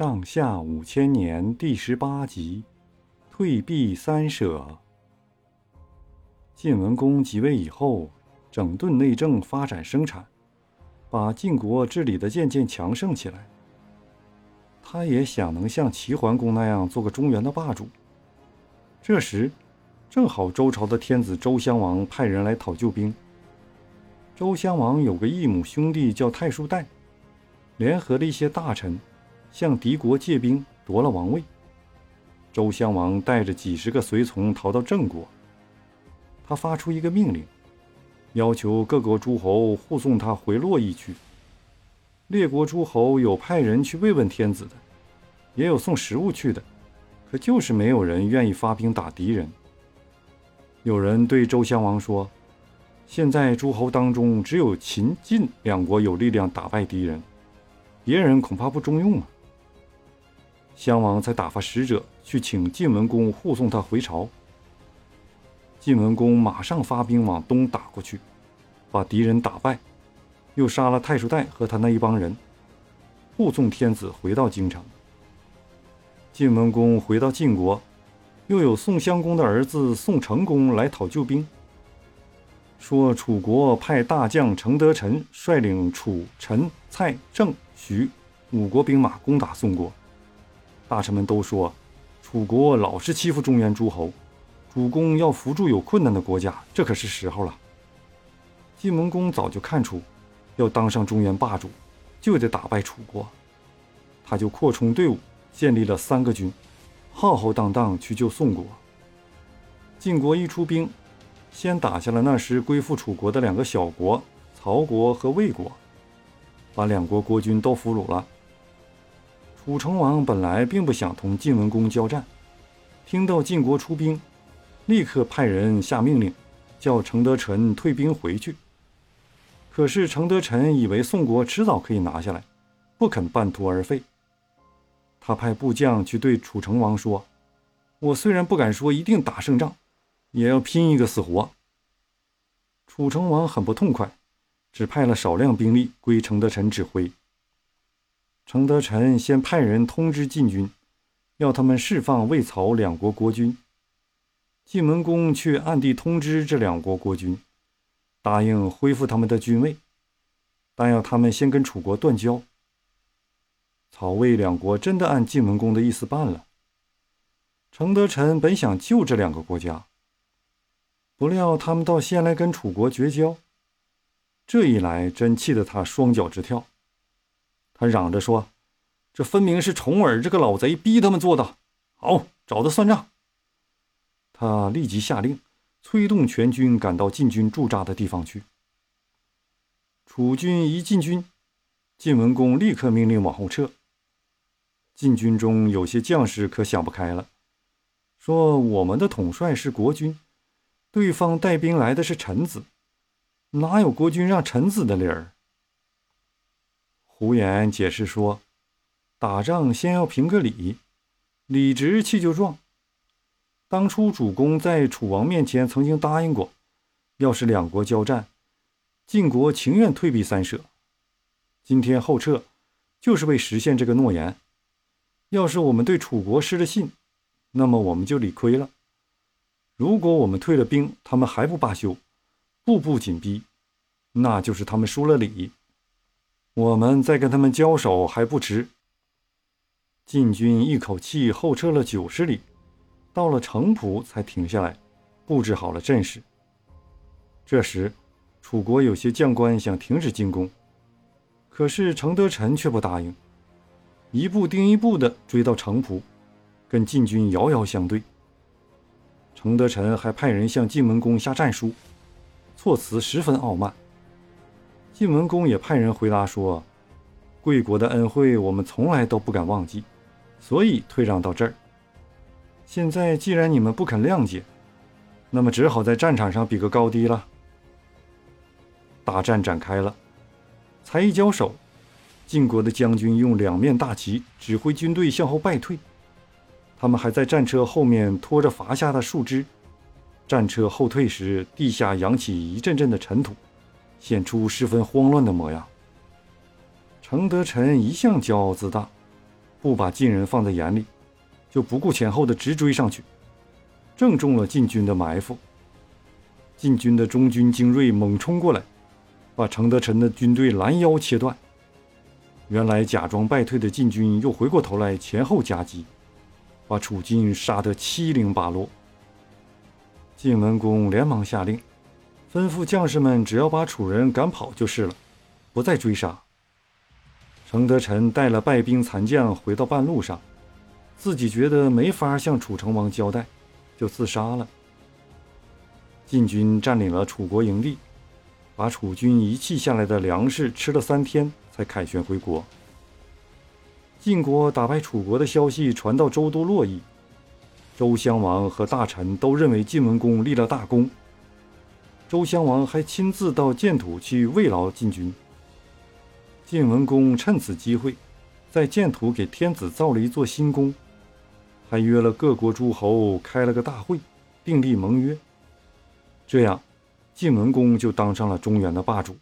上下五千年第十八集，退避三舍。晋文公即位以后，整顿内政，发展生产，把晋国治理的渐渐强盛起来。他也想能像齐桓公那样做个中原的霸主。这时，正好周朝的天子周襄王派人来讨救兵。周襄王有个异母兄弟叫太叔代，联合了一些大臣。向敌国借兵夺了王位。周襄王带着几十个随从逃到郑国。他发出一个命令，要求各国诸侯护送他回洛邑去。列国诸侯有派人去慰问天子的，也有送食物去的，可就是没有人愿意发兵打敌人。有人对周襄王说：“现在诸侯当中，只有秦晋两国有力量打败敌人，别人恐怕不中用啊。”襄王才打发使者去请晋文公护送他回朝。晋文公马上发兵往东打过去，把敌人打败，又杀了太叔代和他那一帮人，护送天子回到京城。晋文公回到晋国，又有宋襄公的儿子宋成公来讨救兵，说楚国派大将程德臣率领楚、陈、蔡、郑、徐五国兵马攻打宋国。大臣们都说，楚国老是欺负中原诸侯，主公要扶助有困难的国家，这可是时候了。晋文公早就看出，要当上中原霸主，就得打败楚国，他就扩充队伍，建立了三个军，浩浩荡荡去救宋国。晋国一出兵，先打下了那时归附楚国的两个小国曹国和魏国，把两国国君都俘虏了。楚成王本来并不想同晋文公交战，听到晋国出兵，立刻派人下命令，叫程德臣退兵回去。可是程德臣以为宋国迟早可以拿下来，不肯半途而废。他派部将去对楚成王说：“我虽然不敢说一定打胜仗，也要拼一个死活。”楚成王很不痛快，只派了少量兵力归程德臣指挥。程德臣先派人通知晋军，要他们释放魏、曹两国国君。晋文公却暗地通知这两国国君，答应恢复他们的君位，但要他们先跟楚国断交。曹魏两国真的按晋文公的意思办了。程德臣本想救这两个国家，不料他们倒先来跟楚国绝交，这一来真气得他双脚直跳。他嚷着说：“这分明是重耳这个老贼逼他们做的，好找他算账。”他立即下令，催动全军赶到晋军驻扎的地方去。楚军一进军，晋文公立刻命令往后撤。晋军中有些将士可想不开了，说：“我们的统帅是国君，对方带兵来的是臣子，哪有国君让臣子的理儿？”胡言解释说：“打仗先要评个理，理直气就壮。当初主公在楚王面前曾经答应过，要是两国交战，晋国情愿退避三舍。今天后撤，就是为实现这个诺言。要是我们对楚国失了信，那么我们就理亏了。如果我们退了兵，他们还不罢休，步步紧逼，那就是他们输了理。”我们再跟他们交手还不迟。晋军一口气后撤了九十里，到了城濮才停下来，布置好了阵势。这时，楚国有些将官想停止进攻，可是程德臣却不答应，一步盯一步地追到城濮，跟晋军遥遥相对。程德臣还派人向晋文公下战书，措辞十分傲慢。晋文公也派人回答说：“贵国的恩惠，我们从来都不敢忘记，所以退让到这儿。现在既然你们不肯谅解，那么只好在战场上比个高低了。”大战展开了，才一交手，晋国的将军用两面大旗指挥军队向后败退，他们还在战车后面拖着伐下的树枝。战车后退时，地下扬起一阵阵的尘土。显出十分慌乱的模样。程德臣一向骄傲自大，不把晋人放在眼里，就不顾前后的直追上去，正中了晋军的埋伏。晋军的中军精锐猛冲过来，把程德臣的军队拦腰切断。原来假装败退的晋军又回过头来前后夹击，把楚军杀得七零八落。晋文公连忙下令，吩咐将士们只要把楚人赶跑就是了，不再追杀。程德臣带了败兵残将回到半路上，自己觉得没法向楚成王交代，就自杀了。晋军占领了楚国营地，把楚军遗弃下来的粮食吃了三天，才凯旋回国。晋国打败楚国的消息传到周都洛邑，周襄王和大臣都认为晋文公立了大功。周襄王还亲自到建土去慰劳晋军。晋文公趁此机会，在建土给天子造了一座新宫，还约了各国诸侯开了个大会，订立盟约。这样，晋文公就当上了中原的霸主。